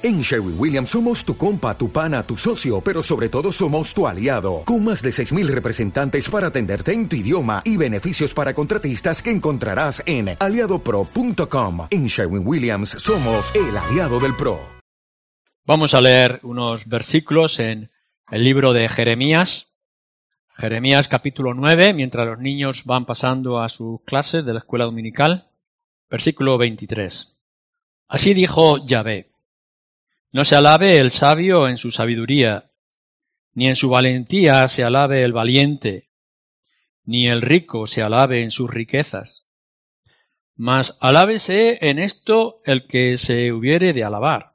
En Sherwin Williams somos tu compa, tu pana, tu socio, pero sobre todo somos tu aliado, con más de 6.000 representantes para atenderte en tu idioma y beneficios para contratistas que encontrarás en aliadopro.com. En Sherwin Williams somos el aliado del PRO. Vamos a leer unos versículos en el libro de Jeremías, Jeremías capítulo 9, mientras los niños van pasando a sus clases de la escuela dominical, versículo 23. Así dijo Yahvé. No se alabe el sabio en su sabiduría, ni en su valentía se alabe el valiente, ni el rico se alabe en sus riquezas. Mas alábese en esto el que se hubiere de alabar,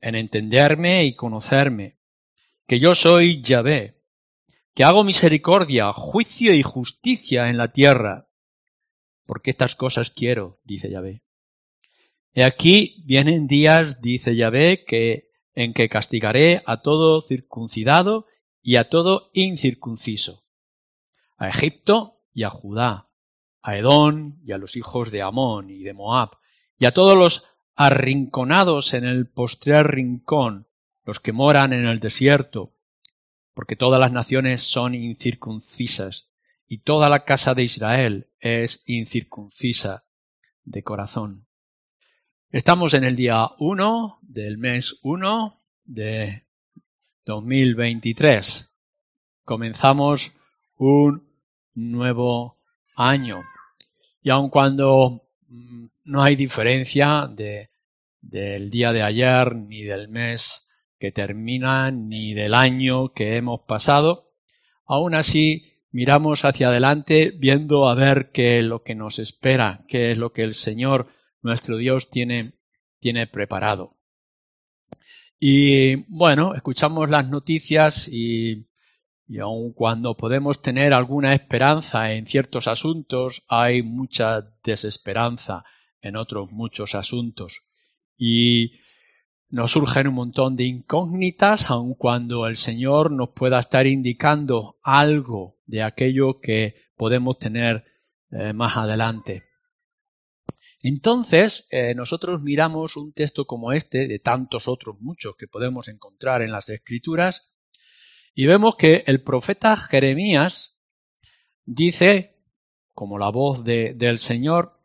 en entenderme y conocerme, que yo soy Yahvé, que hago misericordia, juicio y justicia en la tierra, porque estas cosas quiero, dice Yahvé. Y aquí vienen días, dice Yahvé, que, en que castigaré a todo circuncidado y a todo incircunciso, a Egipto y a Judá, a Edón y a los hijos de Amón y de Moab, y a todos los arrinconados en el postrer rincón, los que moran en el desierto, porque todas las naciones son incircuncisas, y toda la casa de Israel es incircuncisa de corazón. Estamos en el día 1 del mes 1 de 2023. Comenzamos un nuevo año. Y aun cuando mm, no hay diferencia de, del día de ayer, ni del mes que termina, ni del año que hemos pasado, aún así miramos hacia adelante viendo a ver qué es lo que nos espera, qué es lo que el Señor nuestro Dios tiene, tiene preparado. Y bueno, escuchamos las noticias y, y aun cuando podemos tener alguna esperanza en ciertos asuntos, hay mucha desesperanza en otros muchos asuntos. Y nos surgen un montón de incógnitas, aun cuando el Señor nos pueda estar indicando algo de aquello que podemos tener eh, más adelante. Entonces, eh, nosotros miramos un texto como este, de tantos otros muchos que podemos encontrar en las Escrituras, y vemos que el profeta Jeremías dice, como la voz del Señor,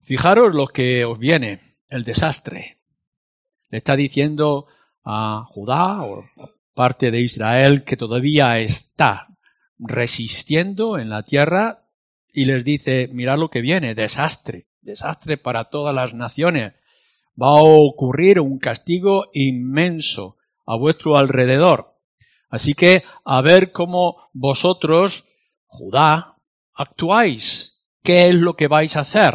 fijaros lo que os viene, el desastre. Le está diciendo a Judá o parte de Israel que todavía está resistiendo en la tierra y les dice, mirad lo que viene, desastre desastre para todas las naciones. Va a ocurrir un castigo inmenso a vuestro alrededor. Así que a ver cómo vosotros, Judá, actuáis. ¿Qué es lo que vais a hacer?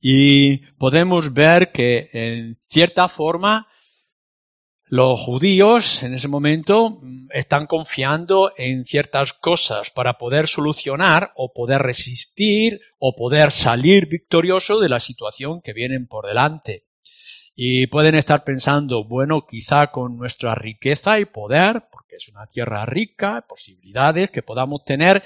Y podemos ver que en cierta forma los judíos en ese momento están confiando en ciertas cosas para poder solucionar o poder resistir o poder salir victorioso de la situación que vienen por delante. Y pueden estar pensando, bueno, quizá con nuestra riqueza y poder, porque es una tierra rica, posibilidades que podamos tener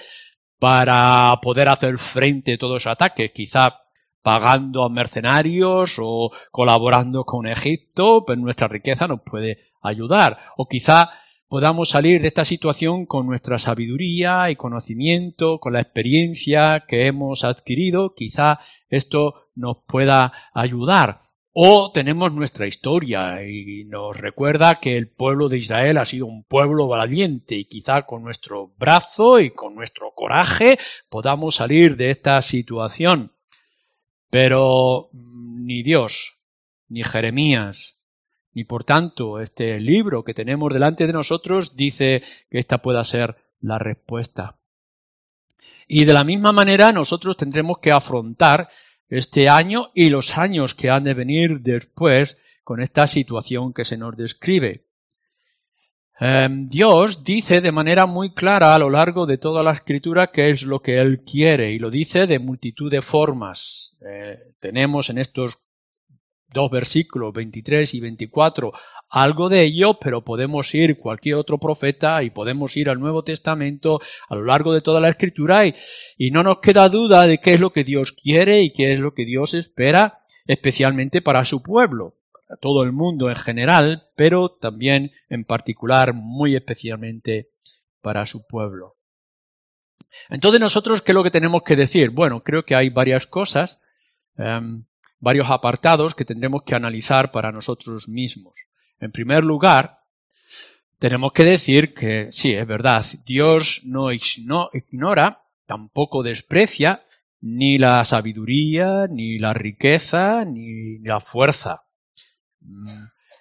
para poder hacer frente a todos los ataques, quizá pagando a mercenarios o colaborando con Egipto, pues nuestra riqueza nos puede ayudar. O quizá podamos salir de esta situación con nuestra sabiduría y conocimiento, con la experiencia que hemos adquirido, quizá esto nos pueda ayudar. O tenemos nuestra historia y nos recuerda que el pueblo de Israel ha sido un pueblo valiente y quizá con nuestro brazo y con nuestro coraje podamos salir de esta situación. Pero ni Dios, ni Jeremías, ni por tanto este libro que tenemos delante de nosotros dice que esta pueda ser la respuesta. Y de la misma manera nosotros tendremos que afrontar este año y los años que han de venir después con esta situación que se nos describe. Em, Dios dice de manera muy clara a lo largo de toda la escritura qué es lo que Él quiere y lo dice de multitud de formas. Eh, tenemos en estos dos versículos, 23 y 24, algo de ello, pero podemos ir cualquier otro profeta y podemos ir al Nuevo Testamento a lo largo de toda la escritura y, y no nos queda duda de qué es lo que Dios quiere y qué es lo que Dios espera especialmente para su pueblo, todo el mundo en general, pero también en particular, muy especialmente para su pueblo. Entonces nosotros, ¿qué es lo que tenemos que decir? Bueno, creo que hay varias cosas, em, varios apartados que tendremos que analizar para nosotros mismos. En primer lugar, tenemos que decir que sí, es verdad, Dios no ignora, tampoco desprecia ni la sabiduría, ni la riqueza, ni la fuerza.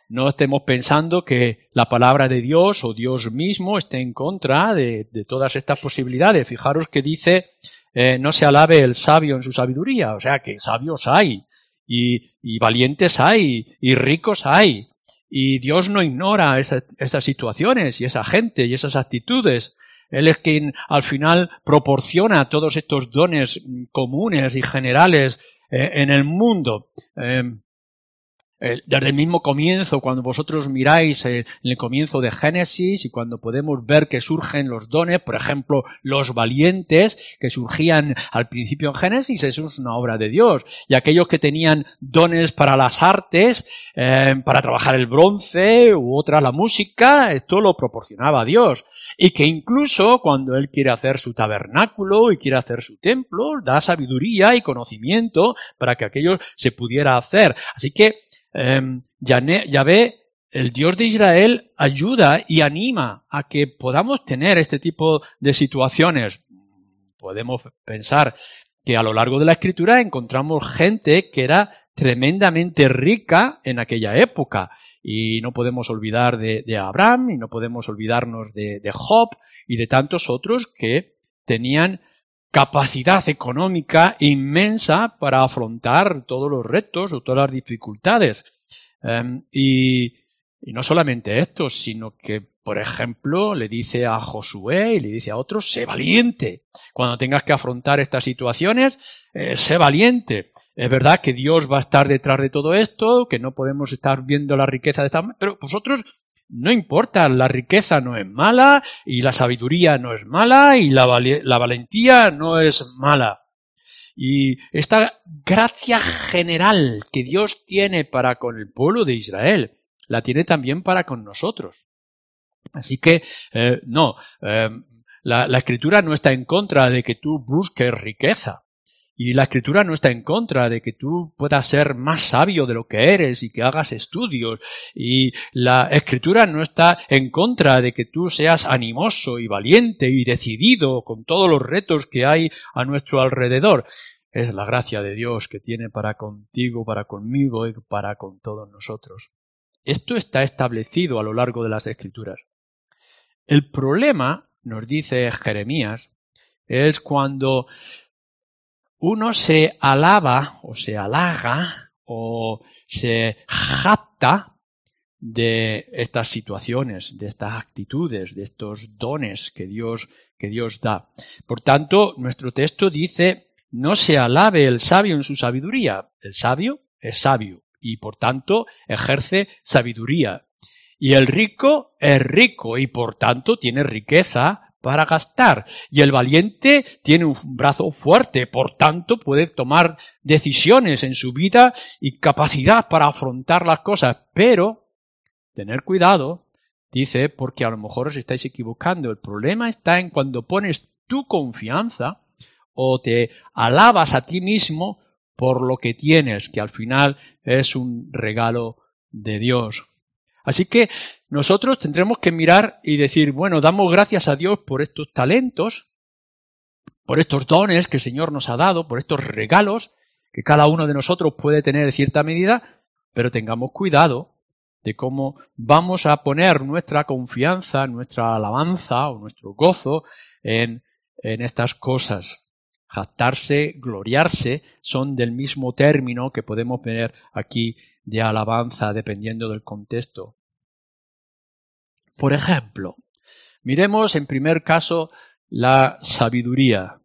No estemos pensando que la palabra de Dios o Dios mismo esté en contra de, todas estas posibilidades. Fijaros que dice, eh, no se alabe el sabio en su sabiduría, o sea que sabios hay, y, valientes hay, y ricos hay. Y Dios no ignora esas situaciones y esa gente y esas actitudes. Él es quien al final proporciona todos estos dones comunes y generales eh, en el mundo. Em, desde el mismo comienzo, cuando vosotros miráis en el comienzo de Génesis y cuando podemos ver que surgen los dones, por ejemplo, los valientes que surgían al principio en Génesis, eso es una obra de Dios. Y aquellos que tenían dones para las artes, eh, para trabajar el bronce u otra la música, esto lo proporcionaba Dios. Y que incluso cuando Él quiere hacer su tabernáculo y quiere hacer su templo, da sabiduría y conocimiento para que aquello se pudiera hacer. Así que eh, Yahvé, el Dios de Israel, ayuda y anima a que podamos tener este tipo de situaciones. Podemos pensar que a lo largo de la escritura encontramos gente que era tremendamente rica en aquella época. Y no podemos olvidar de, Abraham y no podemos olvidarnos de, de Job y de tantos otros que tenían capacidad económica inmensa para afrontar todos los retos o todas las dificultades. Em, y, no solamente esto, sino que, por ejemplo, le dice a Josué y le dice a otros, sé valiente. Cuando tengas que afrontar estas situaciones, eh, sé valiente. Es verdad que Dios va a estar detrás de todo esto, que no podemos estar viendo la riqueza de esta pero vosotros no importa, la riqueza no es mala y la sabiduría no es mala y la, valentía no es mala. Y esta gracia general que Dios tiene para con el pueblo de Israel, la tiene también para con nosotros. Así que, eh, no, eh, la, escritura no está en contra de que tú busques riqueza. Y la escritura no está en contra de que tú puedas ser más sabio de lo que eres y que hagas estudios. Y la escritura no está en contra de que tú seas animoso y valiente y decidido con todos los retos que hay a nuestro alrededor. Es la gracia de Dios que tiene para contigo, para conmigo y para con todos nosotros. Esto está establecido a lo largo de las escrituras. El problema, nos dice Jeremías, es cuando uno se alaba o se halaga o se jacta de estas situaciones, de estas actitudes, de estos dones que Dios, que Dios da. Por tanto, nuestro texto dice, no se alabe el sabio en su sabiduría. El sabio es sabio y por tanto ejerce sabiduría. Y el rico es rico y por tanto tiene riqueza para gastar. Y el valiente tiene un brazo fuerte, por tanto puede tomar decisiones en su vida y capacidad para afrontar las cosas. Pero, tener cuidado, dice, porque a lo mejor os estáis equivocando. El problema está en cuando pones tu confianza o te alabas a ti mismo por lo que tienes, que al final es un regalo de Dios. Así que nosotros tendremos que mirar y decir, bueno, damos gracias a Dios por estos talentos, por estos dones que el Señor nos ha dado, por estos regalos que cada uno de nosotros puede tener en cierta medida, pero tengamos cuidado de cómo vamos a poner nuestra confianza, nuestra alabanza o nuestro gozo en, en estas cosas. Jactarse, gloriarse, son del mismo término que podemos ver aquí de alabanza dependiendo del contexto. Por ejemplo, miremos en primer caso la sabiduría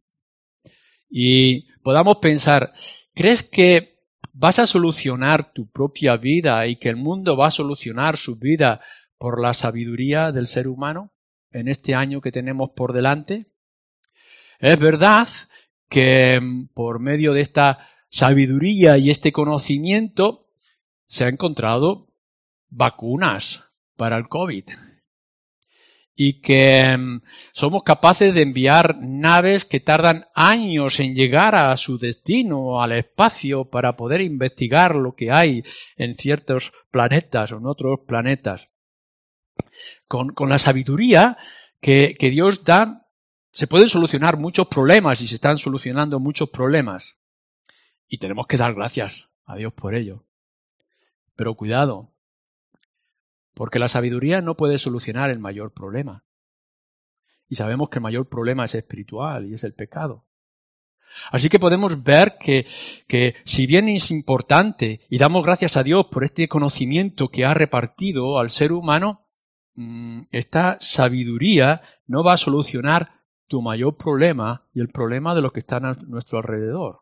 y podamos pensar, ¿crees que vas a solucionar tu propia vida y que el mundo va a solucionar su vida por la sabiduría del ser humano en este año que tenemos por delante? Es verdad que por medio de esta sabiduría y este conocimiento se han encontrado vacunas para el COVID y que mm, somos capaces de enviar naves que tardan años en llegar a su destino, al espacio, para poder investigar lo que hay en ciertos planetas o en otros planetas. Con, la sabiduría que, que Dios da, se pueden solucionar muchos problemas y se están solucionando muchos problemas. Y tenemos que dar gracias a Dios por ello. Pero cuidado, porque la sabiduría no puede solucionar el mayor problema. Y sabemos que el mayor problema es espiritual y es el pecado. Así que podemos ver que, que, si bien es importante y damos gracias a Dios por este conocimiento que ha repartido al ser humano, mm, esta sabiduría no va a solucionar tu mayor problema y el problema de los que están a nuestro alrededor.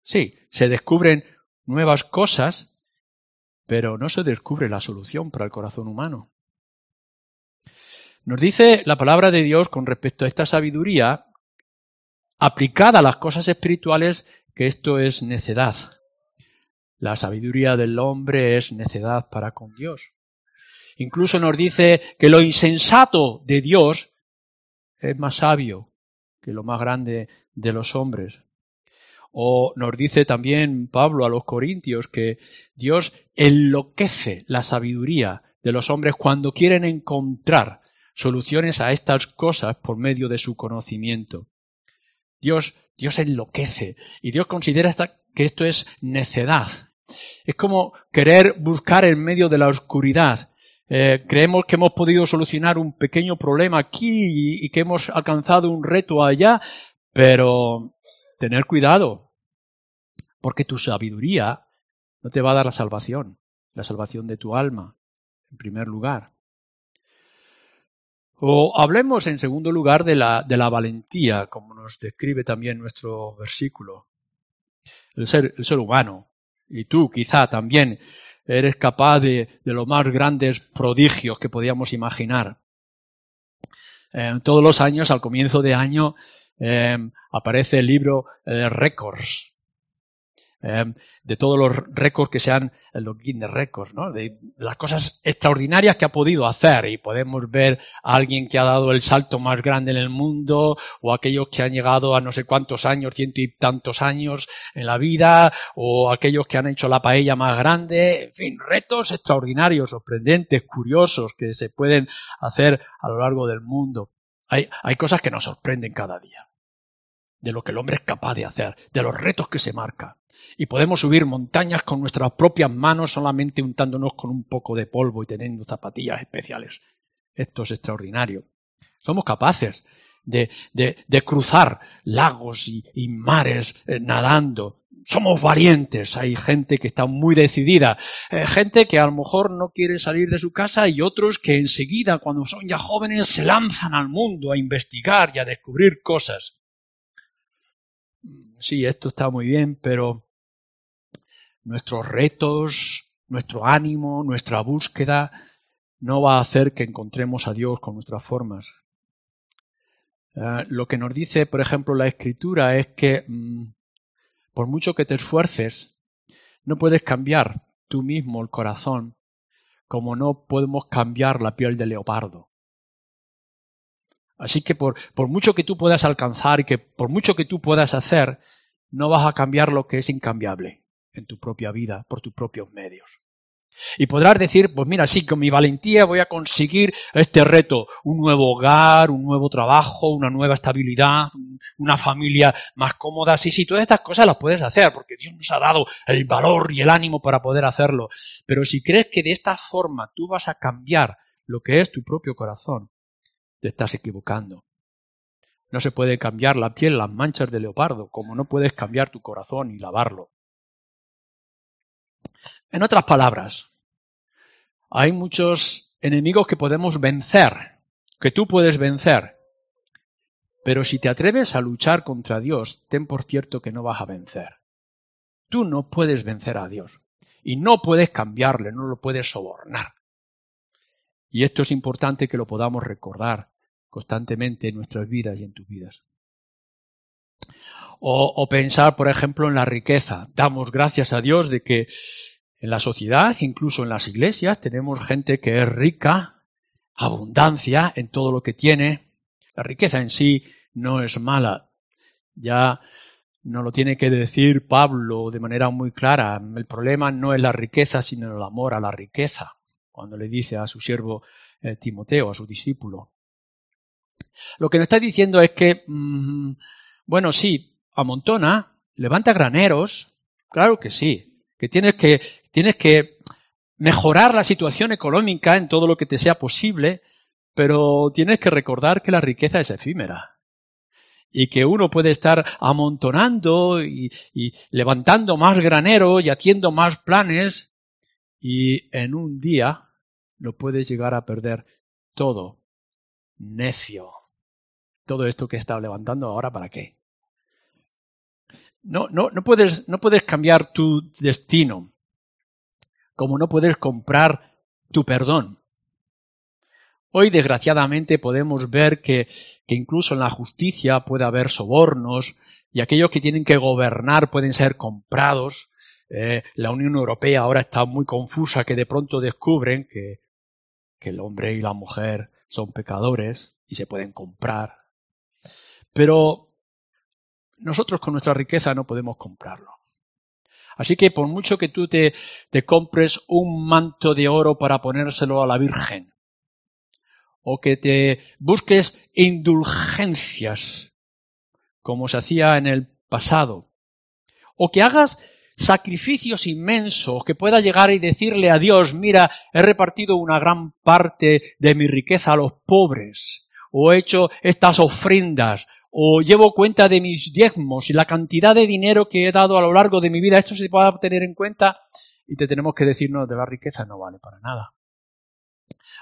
Sí, se descubren nuevas cosas, pero no se descubre la solución para el corazón humano. Nos dice la palabra de Dios con respecto a esta sabiduría, aplicada a las cosas espirituales, que esto es necedad. La sabiduría del hombre es necedad para con Dios. Incluso nos dice que lo insensato de Dios es más sabio que lo más grande de los hombres. O nos dice también Pablo a los Corintios que Dios enloquece la sabiduría de los hombres cuando quieren encontrar soluciones a estas cosas por medio de su conocimiento. Dios, Dios enloquece y Dios considera que esto es necedad. Es como querer buscar en medio de la oscuridad. Eh, creemos que hemos podido solucionar un pequeño problema aquí y que hemos alcanzado un reto allá, pero tener cuidado, porque tu sabiduría no te va a dar la salvación, la salvación de tu alma, en primer lugar. O hablemos en segundo lugar de la, de la valentía, como nos describe también nuestro versículo. El ser, el ser humano, y tú quizá también eres capaz de, de los más grandes prodigios que podíamos imaginar. Eh, todos los años, al comienzo de año, eh, aparece el libro de Records, Em, de todos los récords que sean los Guinness Records, ¿no? de las cosas extraordinarias que ha podido hacer y podemos ver a alguien que ha dado el salto más grande en el mundo o aquellos que han llegado a no sé cuántos años, ciento y tantos años en la vida o aquellos que han hecho la paella más grande, en fin, retos extraordinarios, sorprendentes, curiosos que se pueden hacer a lo largo del mundo. Hay, hay cosas que nos sorprenden cada día de lo que el hombre es capaz de hacer, de los retos que se marca y podemos subir montañas con nuestras propias manos solamente untándonos con un poco de polvo y teniendo zapatillas especiales. Esto es extraordinario. Somos capaces de, cruzar lagos y, mares eh, nadando. Somos valientes. Hay gente que está muy decidida. Eh, gente que a lo mejor no quiere salir de su casa y otros que enseguida, cuando son ya jóvenes, se lanzan al mundo a investigar y a descubrir cosas. Sí, esto está muy bien, pero nuestros retos, nuestro ánimo, nuestra búsqueda, no va a hacer que encontremos a Dios con nuestras formas. Eh, lo que nos dice, por ejemplo, la escritura es que mm, por mucho que te esfuerces, no puedes cambiar tú mismo el corazón como no podemos cambiar la piel de leopardo. Así que por, por mucho que tú puedas alcanzar y que por mucho que tú puedas hacer, no vas a cambiar lo que es incambiable en tu propia vida por tus propios medios. Y podrás decir, pues mira, sí, con mi valentía voy a conseguir este reto, un nuevo hogar, un nuevo trabajo, una nueva estabilidad, una familia más cómoda. Sí, sí, todas estas cosas las puedes hacer porque Dios nos ha dado el valor y el ánimo para poder hacerlo. Pero si crees que de esta forma tú vas a cambiar lo que es tu propio corazón, te estás equivocando. No se puede cambiar la piel, las manchas de leopardo, como no puedes cambiar tu corazón y lavarlo. En otras palabras, hay muchos enemigos que podemos vencer, que tú puedes vencer. Pero si te atreves a luchar contra Dios, ten por cierto que no vas a vencer. Tú no puedes vencer a Dios. Y no puedes cambiarle, no lo puedes sobornar. Y esto es importante que lo podamos recordar constantemente en nuestras vidas y en tus vidas. O, o, pensar, por ejemplo, en la riqueza. Damos gracias a Dios de que En la sociedad, incluso en las iglesias, tenemos gente que es rica, abundancia en todo lo que tiene. La riqueza en sí no es mala. Ya no lo tiene que decir Pablo de manera muy clara. El problema no es la riqueza, sino el amor a la riqueza, cuando le dice a su siervo eh, Timoteo, a su discípulo. Lo que nos está diciendo es que, mm, bueno, sí, amontona, levanta graneros, claro que sí, que tienes que, tienes que mejorar la situación económica en todo lo que te sea posible, pero tienes que recordar que la riqueza es efímera y que uno puede estar amontonando y, levantando más granero y haciendo más planes y en un día lo puedes llegar a perder todo. Necio. Todo esto que estado levantando ahora para qué? No, no, no, puedes, no puedes cambiar tu destino, como no puedes comprar tu perdón. Hoy, desgraciadamente, podemos ver que, que, incluso en la justicia puede haber sobornos y aquellos que tienen que gobernar pueden ser comprados. Eh, la Unión Europea ahora está muy confusa que de pronto descubren que, que el hombre y la mujer son pecadores y se pueden comprar. Pero nosotros con nuestra riqueza no podemos comprarlo. Así que por mucho que tú te, compres un manto de oro para ponérselo a la Virgen, o que te busques indulgencias, como se hacía en el pasado, o que hagas sacrificios inmensos, que pueda llegar y decirle a Dios, mira, he repartido una gran parte de mi riqueza a los pobres, o he hecho estas ofrendas, o llevo cuenta de mis diezmos y la cantidad de dinero que he dado a lo largo de mi vida, esto se puede tener en cuenta y te tenemos que decir, no, de la riqueza no vale para nada.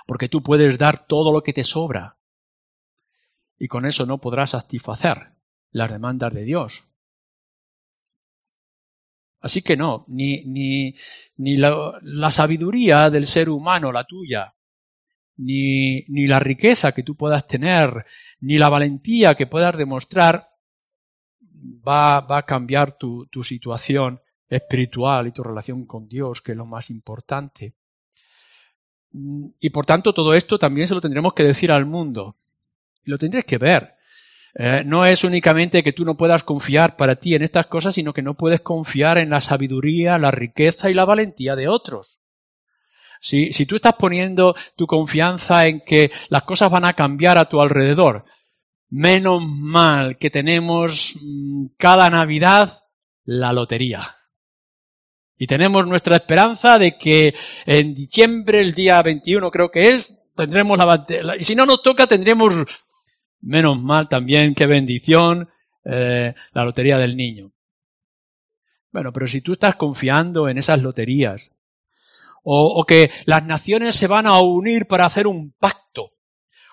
Porque tú puedes dar todo lo que te sobra y con eso no podrás satisfacer las demandas de Dios. Así que no, ni, ni, ni la, la sabiduría del ser humano, la tuya, ni, ni la riqueza que tú puedas tener, ni la valentía que puedas demostrar va, va a cambiar tu, tu situación espiritual y tu relación con Dios, que es lo más importante. Y por tanto, todo esto también se lo tendremos que decir al mundo. Y lo tendréis que ver. Eh, no es únicamente que tú no puedas confiar para ti en estas cosas, sino que no puedes confiar en la sabiduría, la riqueza y la valentía de otros. Si, tú estás poniendo tu confianza en que las cosas van a cambiar a tu alrededor, menos mal que tenemos mm, cada Navidad la lotería. Y tenemos nuestra esperanza de que en diciembre, el día 21 creo que es, tendremos la, y si no nos toca tendremos, menos mal también, qué bendición, eh, la lotería del niño. Bueno, pero si tú estás confiando en esas loterías, o, o que las naciones se van a unir para hacer un pacto,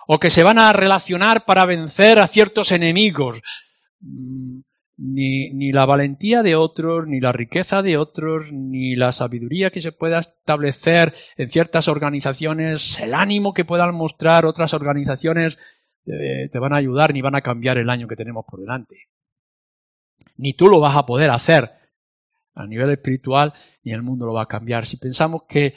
o que se van a relacionar para vencer a ciertos enemigos. Mm, ni, ni, la valentía de otros, ni la riqueza de otros, ni la sabiduría que se pueda establecer en ciertas organizaciones, el ánimo que puedan mostrar otras organizaciones, eh, te van a ayudar ni van a cambiar el año que tenemos por delante. Ni tú lo vas a poder hacer a nivel espiritual, ni el mundo lo va a cambiar. Si pensamos que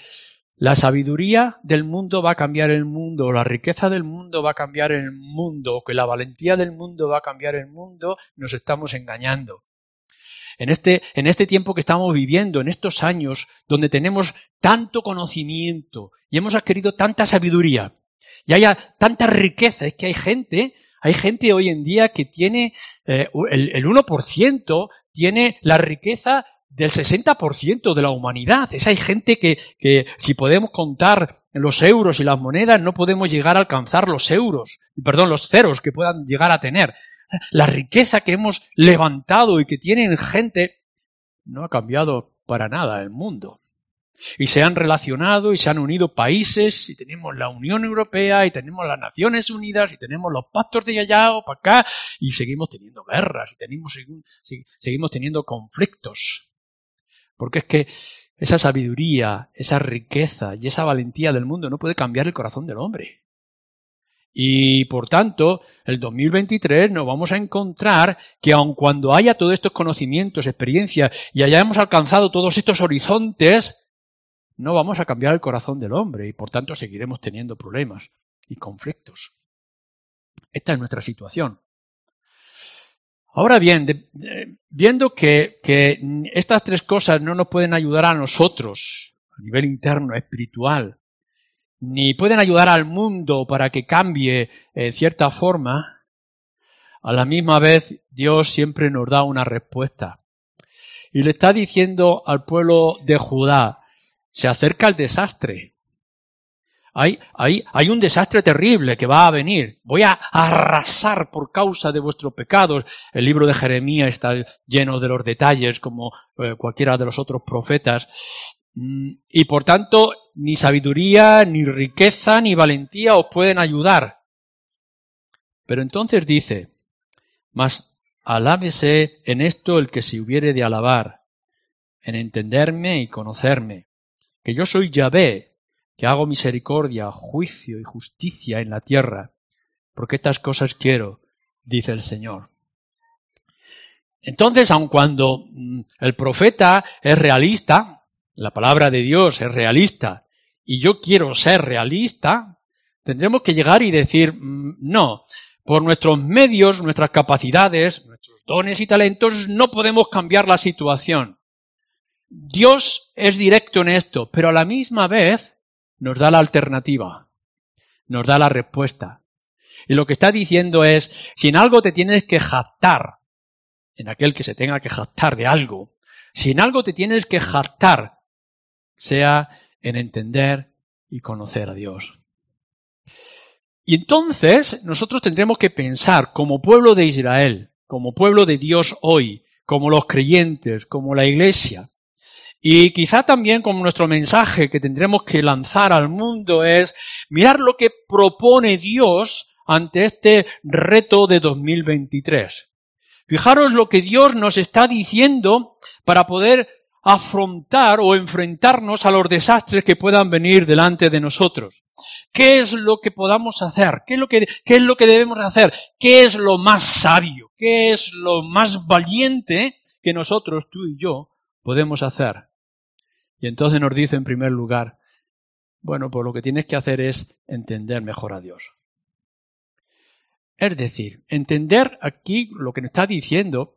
la sabiduría del mundo va a cambiar el mundo, la riqueza del mundo va a cambiar el mundo, que la valentía del mundo va a cambiar el mundo, nos estamos engañando. En este, en este tiempo que estamos viviendo, en estos años donde tenemos tanto conocimiento y hemos adquirido tanta sabiduría y haya tanta riqueza, es que hay gente, hay gente hoy en día que tiene eh, el, el 1% tiene la riqueza del 60% de la humanidad. Es hay gente que, que, si podemos contar los euros y las monedas, no podemos llegar a alcanzar los euros, perdón, los ceros que puedan llegar a tener. La riqueza que hemos levantado y que tienen gente no ha cambiado para nada el mundo. Y se han relacionado y se han unido países y tenemos la Unión Europea y tenemos las Naciones Unidas y tenemos los pactos de allá o para acá y seguimos teniendo guerras y tenemos, seguimos teniendo conflictos. Porque es que esa sabiduría, esa riqueza y esa valentía del mundo no puede cambiar el corazón del hombre. Y por tanto, el 2023 nos vamos a encontrar que aun cuando haya todos estos conocimientos, experiencias y hayamos alcanzado todos estos horizontes, no vamos a cambiar el corazón del hombre y por tanto seguiremos teniendo problemas y conflictos. Esta es nuestra situación. Ahora bien, viendo que, estas tres cosas no nos pueden ayudar a nosotros a nivel interno, espiritual, ni pueden ayudar al mundo para que cambie en cierta forma, a la misma vez Dios siempre nos da una respuesta. Y le está diciendo al pueblo de Judá, se acerca el desastre. Hay, hay, hay, un desastre terrible que va a venir. Voy a arrasar por causa de vuestros pecados. El libro de Jeremías está lleno de los detalles como eh, cualquiera de los otros profetas. Mm, y por tanto, ni sabiduría, ni riqueza, ni valentía os pueden ayudar. Pero entonces dice, mas alábese en esto el que se hubiere de alabar, en entenderme y conocerme, que yo soy Yahvé, que hago misericordia, juicio y justicia en la tierra, porque estas cosas quiero, dice el Señor. Entonces, aun cuando mm, el profeta es realista, la palabra de Dios es realista, y yo quiero ser realista, tendremos que llegar y decir, mm, no, por nuestros medios, nuestras capacidades, nuestros dones y talentos, no podemos cambiar la situación. Dios es directo en esto, pero a la misma vez nos da la alternativa, nos da la respuesta. Y lo que está diciendo es, si en algo te tienes que jactar, en aquel que se tenga que jactar de algo, si en algo te tienes que jactar, sea en entender y conocer a Dios. Y entonces nosotros tendremos que pensar como pueblo de Israel, como pueblo de Dios hoy, como los creyentes, como la iglesia, y quizá también como nuestro mensaje que tendremos que lanzar al mundo es mirar lo que propone Dios ante este reto de 2023. Fijaros lo que Dios nos está diciendo para poder afrontar o enfrentarnos a los desastres que puedan venir delante de nosotros. ¿Qué es lo que podamos hacer? ¿Qué es lo que, qué es lo que debemos hacer? ¿Qué es lo más sabio? ¿Qué es lo más valiente que nosotros, tú y yo, podemos hacer? Y entonces nos dice en primer lugar, bueno, pues lo que tienes que hacer es entender mejor a Dios. Es decir, entender aquí lo que nos está diciendo,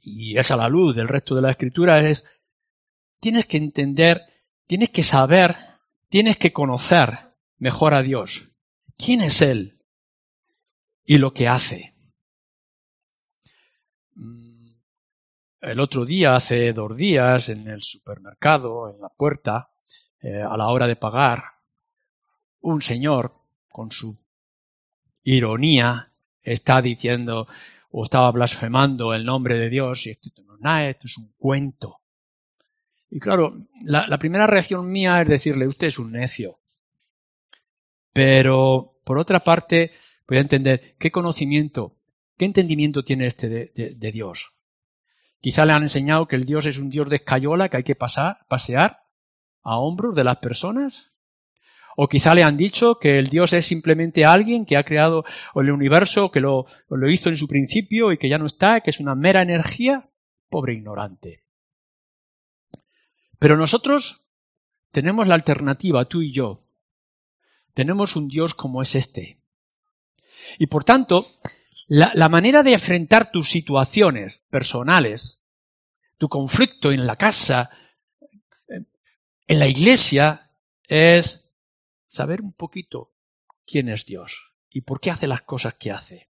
y es a la luz del resto de la escritura, es, tienes que entender, tienes que saber, tienes que conocer mejor a Dios. ¿Quién es Él? Y lo que hace. El otro día, hace dos días, en el supermercado, en la puerta, eh, a la hora de pagar, un señor, con su ironía, está diciendo o estaba blasfemando el nombre de Dios y esto no es nada, esto es un cuento. Y claro, la, primera reacción mía es decirle, usted es un necio. Pero, por otra parte, voy a entender qué conocimiento, qué entendimiento tiene este de Dios. Quizá le han enseñado que el Dios es un Dios de escayola que hay que pasar, pasear a hombros de las personas. O quizá le han dicho que el Dios es simplemente alguien que ha creado el universo, que lo, lo hizo en su principio y que ya no está, que es una mera energía. Pobre ignorante. Pero nosotros tenemos la alternativa, tú y yo. Tenemos un Dios como es este. Y por tanto, la, manera de enfrentar tus situaciones personales, tu conflicto en la casa, en la iglesia, es saber un poquito quién es Dios y por qué hace las cosas que hace.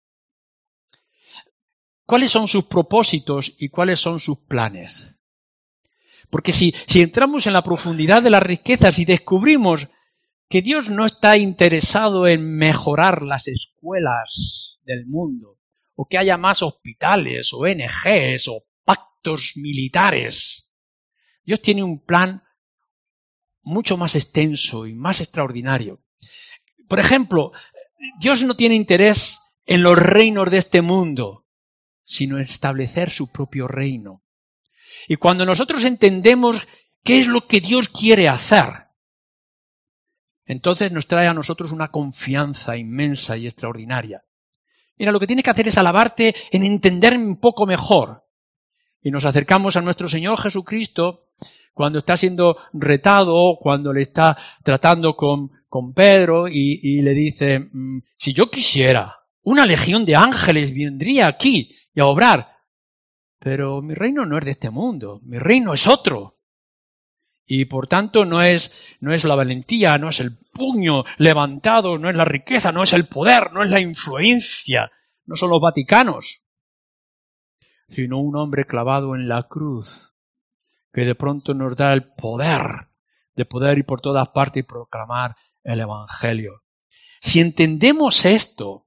¿Cuáles son sus propósitos y cuáles son sus planes? Porque si, si entramos en la profundidad de las riquezas y descubrimos que Dios no está interesado en mejorar las escuelas del mundo, o que haya más hospitales, ONGs, o pactos militares. Dios tiene un plan mucho más extenso y más extraordinario. Por ejemplo, Dios no tiene interés en los reinos de este mundo, sino en establecer su propio reino. Y cuando nosotros entendemos qué es lo que Dios quiere hacer, entonces nos trae a nosotros una confianza inmensa y extraordinaria. Mira, lo que tienes que hacer es alabarte en entender un poco mejor. Y nos acercamos a nuestro Señor Jesucristo cuando está siendo retado, cuando le está tratando con, Pedro y, y le dice, mm, si yo quisiera, una legión de ángeles vendría aquí y a obrar, pero mi reino no es de este mundo, mi reino es otro. Y por tanto no es, no es la valentía, no es el puño levantado, no es la riqueza, no es el poder, no es la influencia, no son los vaticanos, sino un hombre clavado en la cruz, que de pronto nos da el poder de poder ir por todas partes y proclamar el Evangelio. Si entendemos esto,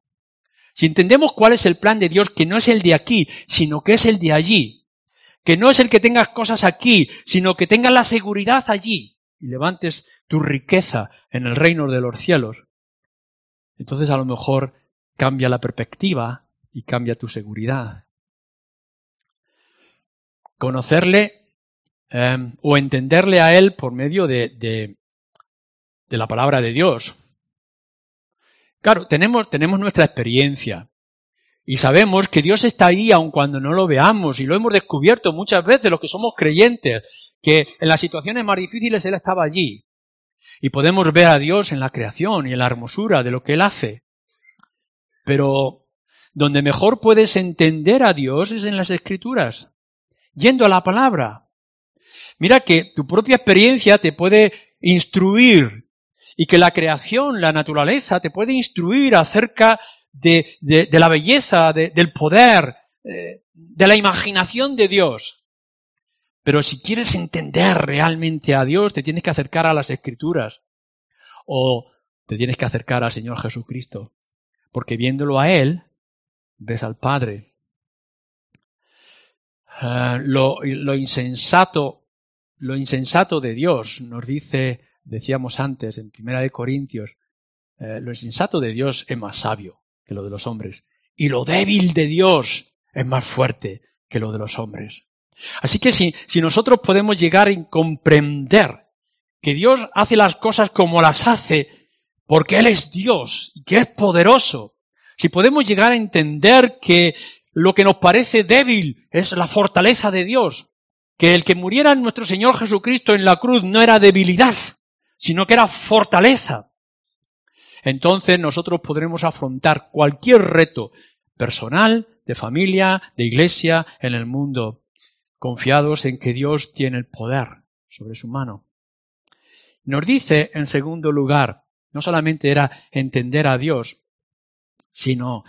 si entendemos cuál es el plan de Dios, que no es el de aquí, sino que es el de allí, que no es el que tengas cosas aquí, sino que tengas la seguridad allí y levantes tu riqueza en el reino de los cielos, entonces a lo mejor cambia la perspectiva y cambia tu seguridad. Conocerle em, o entenderle a Él por medio de, de, de la palabra de Dios. Claro, tenemos, tenemos nuestra experiencia y sabemos que Dios está ahí aun cuando no lo veamos y lo hemos descubierto muchas veces los que somos creyentes, que en las situaciones más difíciles Él estaba allí. Y podemos ver a Dios en la creación y en la hermosura de lo que Él hace. Pero donde mejor puedes entender a Dios es en las escrituras, yendo a la palabra. Mira que tu propia experiencia te puede instruir y que la creación, la naturaleza, te puede instruir acerca de, la belleza, del poder, eh, de la imaginación de Dios. Pero si quieres entender realmente a Dios, te tienes que acercar a las escrituras o te tienes que acercar al Señor Jesucristo, porque viéndolo a Él, ves al Padre. Eh, lo, lo, insensato, lo insensato de Dios, nos dice decíamos antes en Primera de Corintios, eh, lo insensato de Dios es más sabio lo de los hombres y lo débil de Dios es más fuerte que lo de los hombres. Así que si, si nosotros podemos llegar a comprender que Dios hace las cosas como las hace porque Él es Dios y que es poderoso, si podemos llegar a entender que lo que nos parece débil es la fortaleza de Dios, que el que muriera nuestro Señor Jesucristo en la cruz no era debilidad, sino que era fortaleza. Entonces nosotros podremos afrontar cualquier reto personal, de familia, de iglesia, en el mundo, confiados en que Dios tiene el poder sobre su mano. Nos dice, en segundo lugar, no solamente era entender a Dios, sino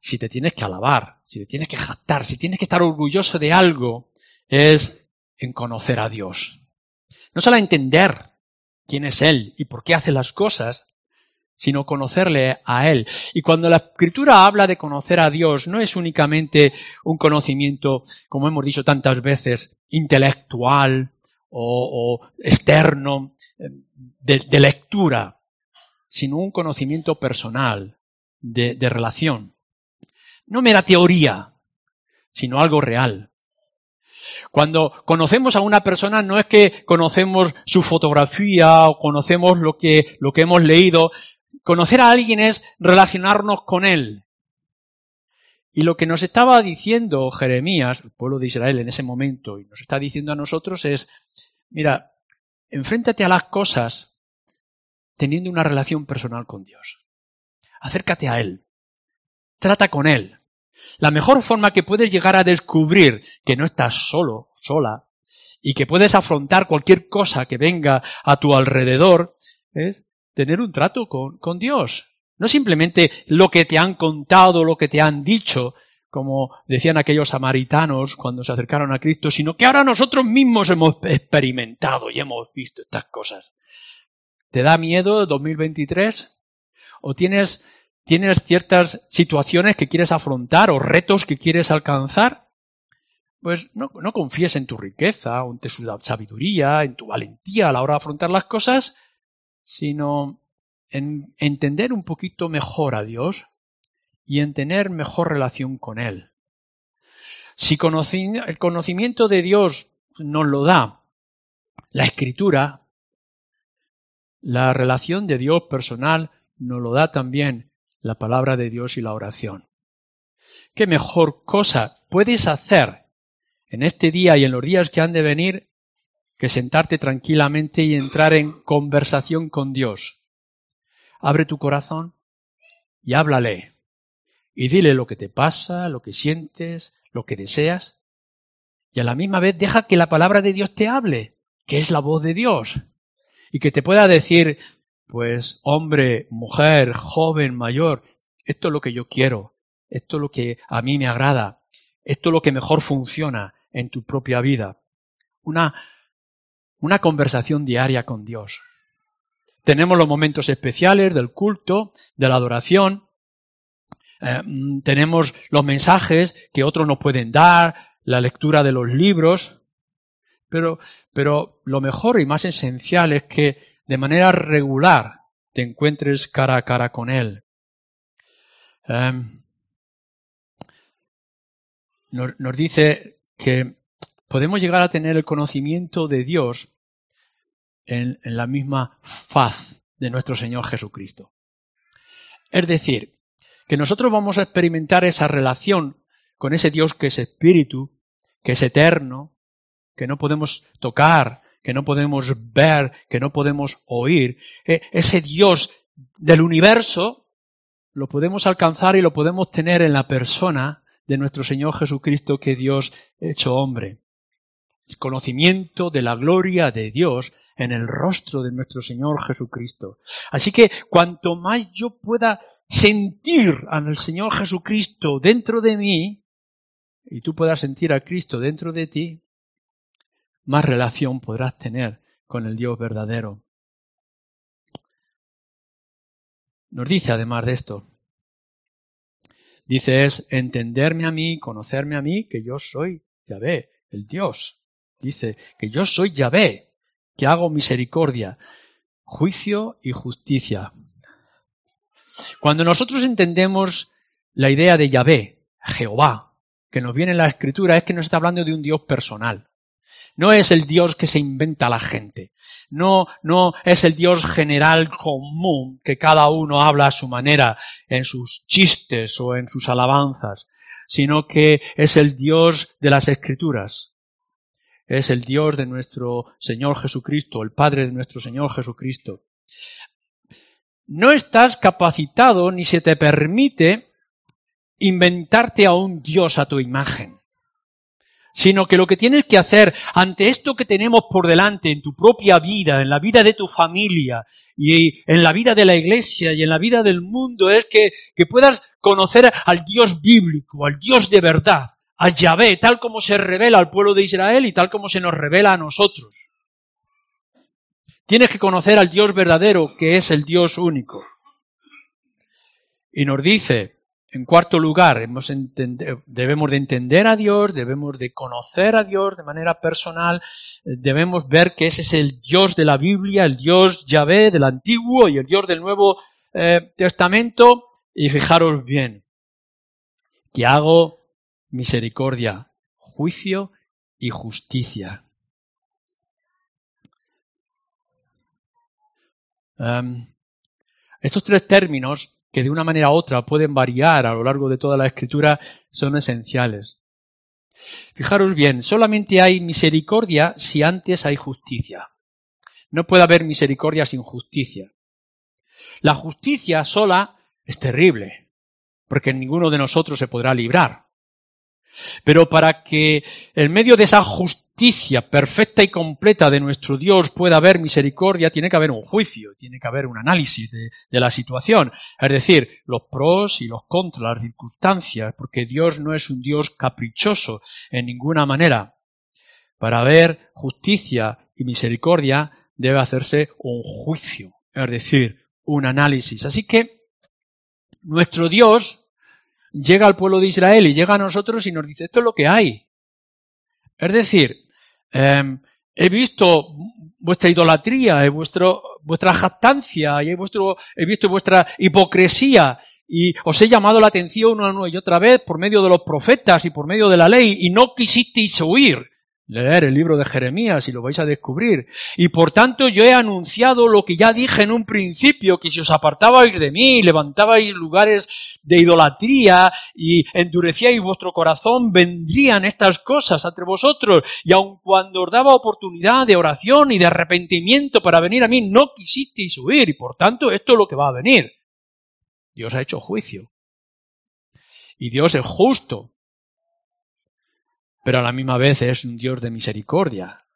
si te tienes que alabar, si te tienes que jactar, si tienes que estar orgulloso de algo, es en conocer a Dios. No solo entender quién es Él y por qué hace las cosas, sino conocerle a Él. Y cuando la Escritura habla de conocer a Dios, no es únicamente un conocimiento, como hemos dicho tantas veces, intelectual o, externo, de, lectura, sino un conocimiento personal, de, de relación. No mera teoría, sino algo real. Cuando conocemos a una persona no es que conocemos su fotografía o conocemos lo que, lo que hemos leído. Conocer a alguien es relacionarnos con él. Y lo que nos estaba diciendo Jeremías, el pueblo de Israel en ese momento, y nos está diciendo a nosotros es, mira, enfréntate a las cosas teniendo una relación personal con Dios. Acércate a Él. Trata con Él. La mejor forma que puedes llegar a descubrir que no estás solo, sola, y que puedes afrontar cualquier cosa que venga a tu alrededor, es tener un trato con, Dios. No simplemente lo que te han contado, lo que te han dicho, como decían aquellos samaritanos cuando se acercaron a Cristo, sino que ahora nosotros mismos hemos experimentado y hemos visto estas cosas. ¿Te da miedo 2023? ¿O tienes ciertas situaciones que quieres afrontar o retos que quieres alcanzar, pues no, confíes en tu riqueza en tu sabiduría, en tu valentía a la hora de afrontar las cosas, sino en entender un poquito mejor a Dios y en tener mejor relación con Él. Si el conocimiento de Dios nos lo da la escritura, la relación de Dios personal nos lo da también la palabra de Dios y la oración. ¿Qué mejor cosa puedes hacer en este día y en los días que han de venir que sentarte tranquilamente y entrar en conversación con Dios. Abre tu corazón y háblale. Y dile lo que te pasa, lo que sientes, lo que deseas. Y a la misma vez deja que la palabra de Dios te hable, que es la voz de Dios. Y que te pueda decir, pues hombre, mujer, joven, mayor, esto es lo que yo quiero, esto es lo que a mí me agrada, esto es lo que mejor funciona en tu propia vida. Una, una conversación diaria con Dios. Tenemos los momentos especiales del culto, de la adoración, eh, tenemos los mensajes que otros nos pueden dar, la lectura de los libros, pero, pero lo mejor y más esencial es que de manera regular te encuentres cara a cara con Él. Em, nos, dice que podemos llegar a tener el conocimiento de Dios en, la misma faz de nuestro Señor Jesucristo. Es decir, que nosotros vamos a experimentar esa relación con ese Dios que es espíritu, que es eterno, que no podemos tocar, que no podemos ver, que no podemos oír. E, ese Dios del universo lo podemos alcanzar y lo podemos tener en la persona de nuestro Señor Jesucristo, que Dios hecho hombre. El conocimiento de la gloria de Dios en el rostro de nuestro Señor Jesucristo. Así que cuanto más yo pueda sentir al Señor Jesucristo dentro de mí, y tú puedas sentir a Cristo dentro de ti, más relación podrás tener con el Dios verdadero. Nos dice además de esto, dice es entenderme a mí, conocerme a mí, que yo soy Yahvé, el Dios. Dice que yo soy Yahvé, que hago misericordia, juicio y justicia. Cuando nosotros entendemos la idea de Yahvé, Jehová, que nos viene en la escritura, es que nos está hablando de un Dios personal. No es el Dios que se inventa la gente. No, no es el Dios general común que cada uno habla a su manera en sus chistes o en sus alabanzas, sino que es el Dios de las escrituras. Es el Dios de nuestro Señor Jesucristo, el Padre de nuestro Señor Jesucristo. No estás capacitado ni se te permite inventarte a un Dios a tu imagen, sino que lo que tienes que hacer ante esto que tenemos por delante en tu propia vida, en la vida de tu familia y en la vida de la iglesia y en la vida del mundo es que, puedas conocer al Dios bíblico, al Dios de verdad, a Yahvé, tal como se revela al pueblo de Israel y tal como se nos revela a nosotros. Tienes que conocer al Dios verdadero, que es el Dios único. Y nos dice, en cuarto lugar, debemos de entender a Dios, debemos de conocer a Dios de manera personal, debemos ver que ese es el Dios de la Biblia, el Dios Yahvé del Antiguo y el Dios del Nuevo eh, Testamento. Y fijaros bien, que hago misericordia, juicio y justicia. Em, estos tres términos, que de una manera u otra pueden variar a lo largo de toda la escritura, son esenciales. Fijaros bien, solamente hay misericordia si antes hay justicia. No puede haber misericordia sin justicia. La justicia sola es terrible, porque ninguno de nosotros se podrá librar. Pero para que en medio de esa justicia perfecta y completa de nuestro Dios pueda haber misericordia, tiene que haber un juicio, tiene que haber un análisis de, la situación. Es decir, los pros y los contras, las circunstancias, porque Dios no es un Dios caprichoso en ninguna manera. Para haber justicia y misericordia debe hacerse un juicio, es decir, un análisis. Así que nuestro Dios llega al pueblo de Israel y llega a nosotros y nos dice, esto es lo que hay. Es decir, em, he visto vuestra idolatría, he vuestro, vuestra jactancia, y he, vuestro, he visto vuestra hipocresía y os he llamado la atención una y otra vez por medio de los profetas y por medio de la ley y no quisisteis huir leer el libro de Jeremías y lo vais a descubrir. Y por tanto yo he anunciado lo que ya dije en un principio, que si os apartabais de mí, levantabais lugares de idolatría y endurecíais vuestro corazón, vendrían estas cosas entre vosotros. Y aun cuando os daba oportunidad de oración y de arrepentimiento para venir a mí, no quisisteis huir. Y por tanto esto es lo que va a venir. Dios ha hecho juicio. Y Dios es justo pero a la misma vez es un Dios de misericordia.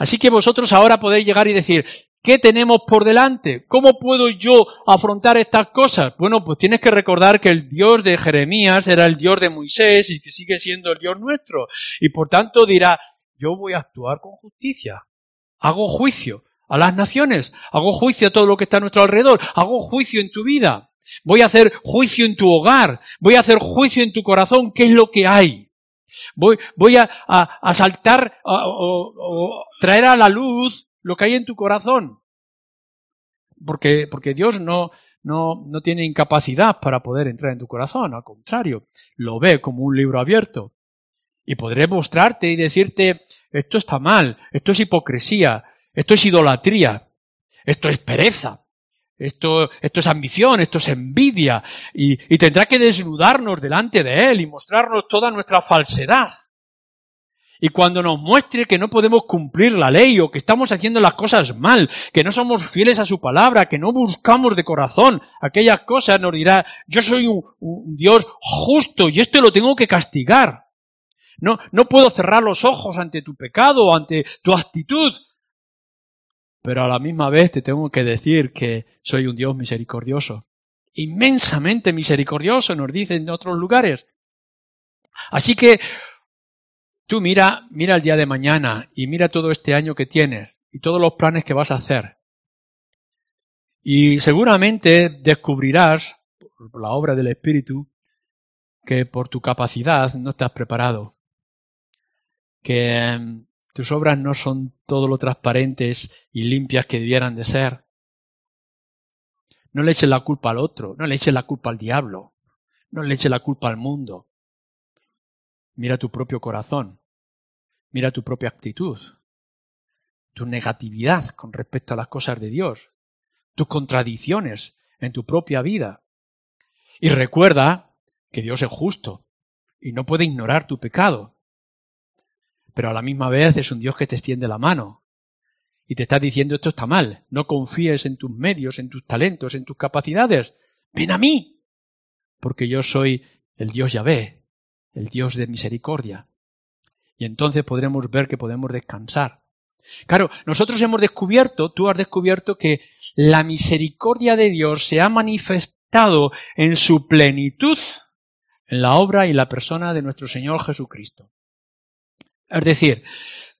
Así que vosotros ahora podéis llegar y decir, ¿qué tenemos por delante? ¿Cómo puedo yo afrontar estas cosas? Bueno, pues tienes que recordar que el Dios de Jeremías era el Dios de Moisés y que sigue siendo el Dios nuestro. Y por tanto dirá, yo voy a actuar con justicia. Hago juicio a las naciones, hago juicio a todo lo que está a nuestro alrededor, hago juicio en tu vida, voy a hacer juicio en tu hogar, voy a hacer juicio en tu corazón, ¿qué es lo que hay? Voy, voy a, a, saltar o, traer a la luz lo que hay en tu corazón. Porque, porque Dios no, no, no tiene incapacidad para poder entrar en tu corazón, al contrario, lo ve como un libro abierto. Y podré mostrarte y decirte, esto está mal, esto es hipocresía, esto es idolatría, esto es pereza, esto, esto es ambición, esto es envidia, y, y tendrá que desnudarnos delante de Él y mostrarnos toda nuestra falsedad. Y cuando nos muestre que no podemos cumplir la ley o que estamos haciendo las cosas mal, que no somos fieles a su palabra, que no buscamos de corazón aquellas cosas, nos dirá, yo soy un, un Dios justo y esto lo tengo que castigar. No, no puedo cerrar los ojos ante tu pecado ante tu actitud, pero a la misma vez te tengo que decir que soy un Dios misericordioso. Inmensamente misericordioso, nos dice en otros lugares. Así que tú mira, mira el día de mañana y mira todo este año que tienes y todos los planes que vas a hacer. Y seguramente descubrirás, por la obra del Espíritu, que por tu capacidad no estás preparado. Que tus obras no son todo lo transparentes y limpias que debieran de ser. No le eches la culpa al otro, no le eches la culpa al diablo, no le eches la culpa al mundo. Mira tu propio corazón, mira tu propia actitud, tu negatividad con respecto a las cosas de Dios, tus contradicciones en tu propia vida. Y recuerda que Dios es justo y no puede ignorar tu pecado pero a la misma vez es un Dios que te extiende la mano y te está diciendo esto está mal, no confíes en tus medios, en tus talentos, en tus capacidades, ven a mí, porque yo soy el Dios Yahvé, el Dios de misericordia. Y entonces podremos ver que podemos descansar. Claro, nosotros hemos descubierto, tú has descubierto que la misericordia de Dios se ha manifestado en su plenitud en la obra y la persona de nuestro Señor Jesucristo. Es decir,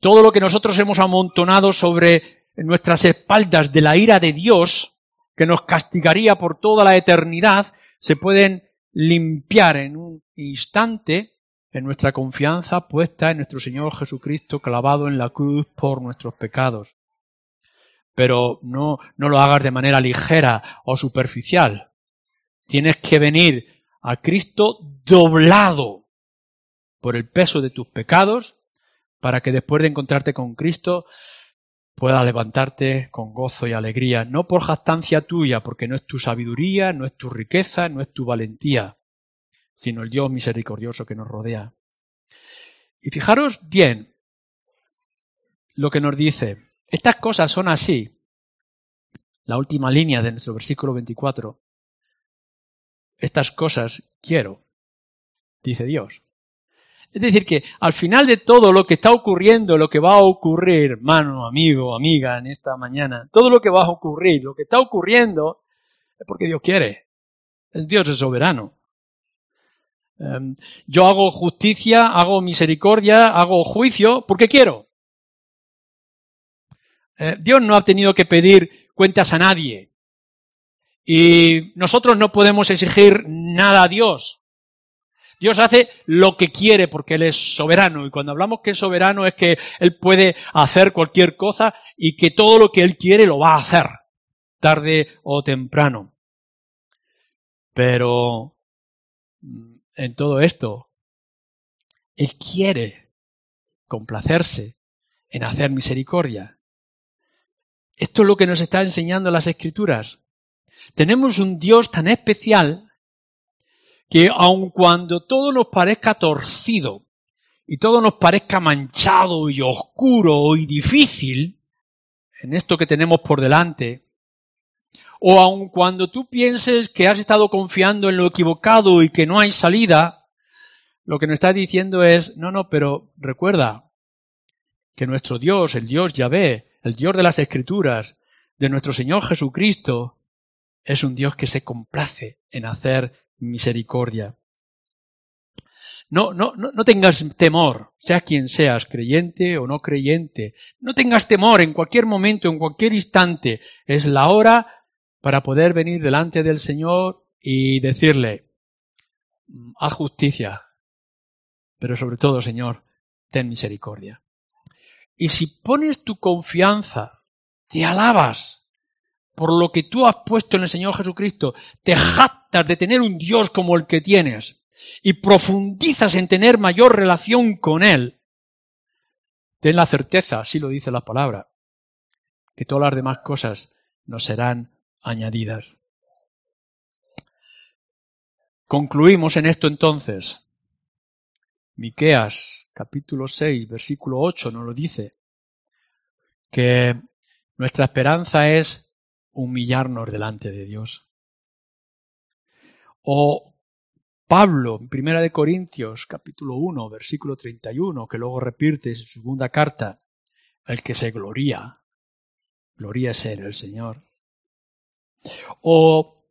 todo lo que nosotros hemos amontonado sobre nuestras espaldas de la ira de Dios, que nos castigaría por toda la eternidad, se pueden limpiar en un instante en nuestra confianza puesta en nuestro Señor Jesucristo clavado en la cruz por nuestros pecados. Pero no, no lo hagas de manera ligera o superficial. Tienes que venir a Cristo doblado por el peso de tus pecados para que después de encontrarte con Cristo puedas levantarte con gozo y alegría, no por jactancia tuya, porque no es tu sabiduría, no es tu riqueza, no es tu valentía, sino el Dios misericordioso que nos rodea. Y fijaros bien lo que nos dice. Estas cosas son así. La última línea de nuestro versículo 24. Estas cosas quiero, dice Dios. Es decir, que al final de todo lo que está ocurriendo, lo que va a ocurrir, hermano, amigo, amiga, en esta mañana, todo lo que va a ocurrir, lo que está ocurriendo, es porque Dios quiere. Es Dios es soberano. Em, yo hago justicia, hago misericordia, hago juicio, porque quiero. Eh, Dios no ha tenido que pedir cuentas a nadie. Y nosotros no podemos exigir nada a Dios. Dios hace lo que quiere porque Él es soberano. Y cuando hablamos que es soberano es que Él puede hacer cualquier cosa y que todo lo que Él quiere lo va a hacer, tarde o temprano. Pero mm, en todo esto, Él quiere complacerse en hacer misericordia. Esto es lo que nos está enseñando las escrituras. Tenemos un Dios tan especial que aun cuando todo nos parezca torcido y todo nos parezca manchado y oscuro y difícil en esto que tenemos por delante, o aun cuando tú pienses que has estado confiando en lo equivocado y que no hay salida, lo que nos está diciendo es, no, no, pero recuerda que nuestro Dios, el Dios Yahvé, el Dios de las Escrituras, de nuestro Señor Jesucristo, es un Dios que se complace en hacer misericordia. No, no, no, tengas temor, sea quien seas, creyente o no creyente. No tengas temor en cualquier momento, en cualquier instante. Es la hora para poder venir delante del Señor y decirle, haz justicia, pero sobre todo, Señor, ten misericordia. Y si pones tu confianza, te alabas por lo que tú has puesto en el Señor Jesucristo, te jactas de tener un Dios como el que tienes y profundizas en tener mayor relación con Él, ten la certeza, así lo dice la palabra, que todas las demás cosas nos serán añadidas. Concluimos en esto entonces. Miqueas capítulo 6 versículo 8 nos lo dice que nuestra esperanza es humillarnos delante de Dios. O Pablo, en Primera de Corintios, capítulo 1, versículo 31, que luego repite en su segunda carta, el que se gloría, gloríese en el Señor. O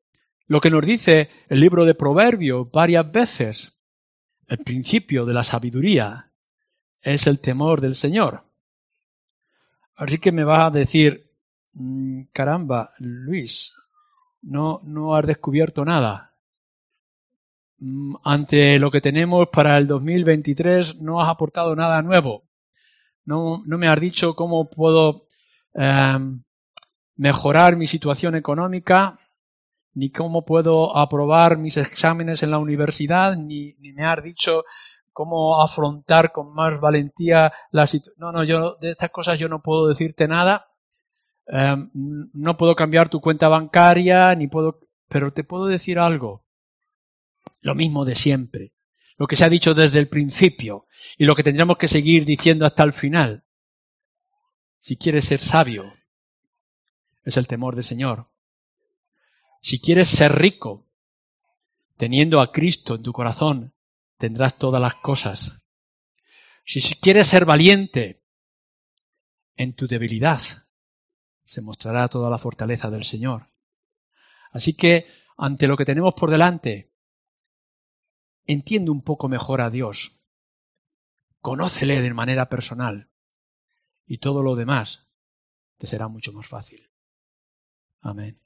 lo que nos dice el libro de Proverbios varias veces, el principio de la sabiduría es el temor del Señor. Así que me va a decir, caramba, Luis, no, no has descubierto nada. Mm, ante lo que tenemos para el 2023 no has aportado nada nuevo. No, no me has dicho cómo puedo em, mejorar mi situación económica, ni cómo puedo aprobar mis exámenes en la universidad, ni, me has dicho cómo afrontar con más valentía la situación. No, no, yo de estas cosas yo no puedo decirte nada. Em, no puedo cambiar tu cuenta bancaria, ni puedo, pero te puedo decir algo. Lo mismo de siempre. Lo que se ha dicho desde el principio y lo que tendremos que seguir diciendo hasta el final. Si quieres ser sabio, es el temor del Señor. Si quieres ser rico, teniendo a Cristo en tu corazón, tendrás todas las cosas. Si quieres ser valiente, en tu debilidad se mostrará toda la fortaleza del Señor. Así que, ante lo que tenemos por delante, entiende un poco mejor a Dios. Conócele de manera personal. Y todo lo demás te será mucho más fácil. Amen.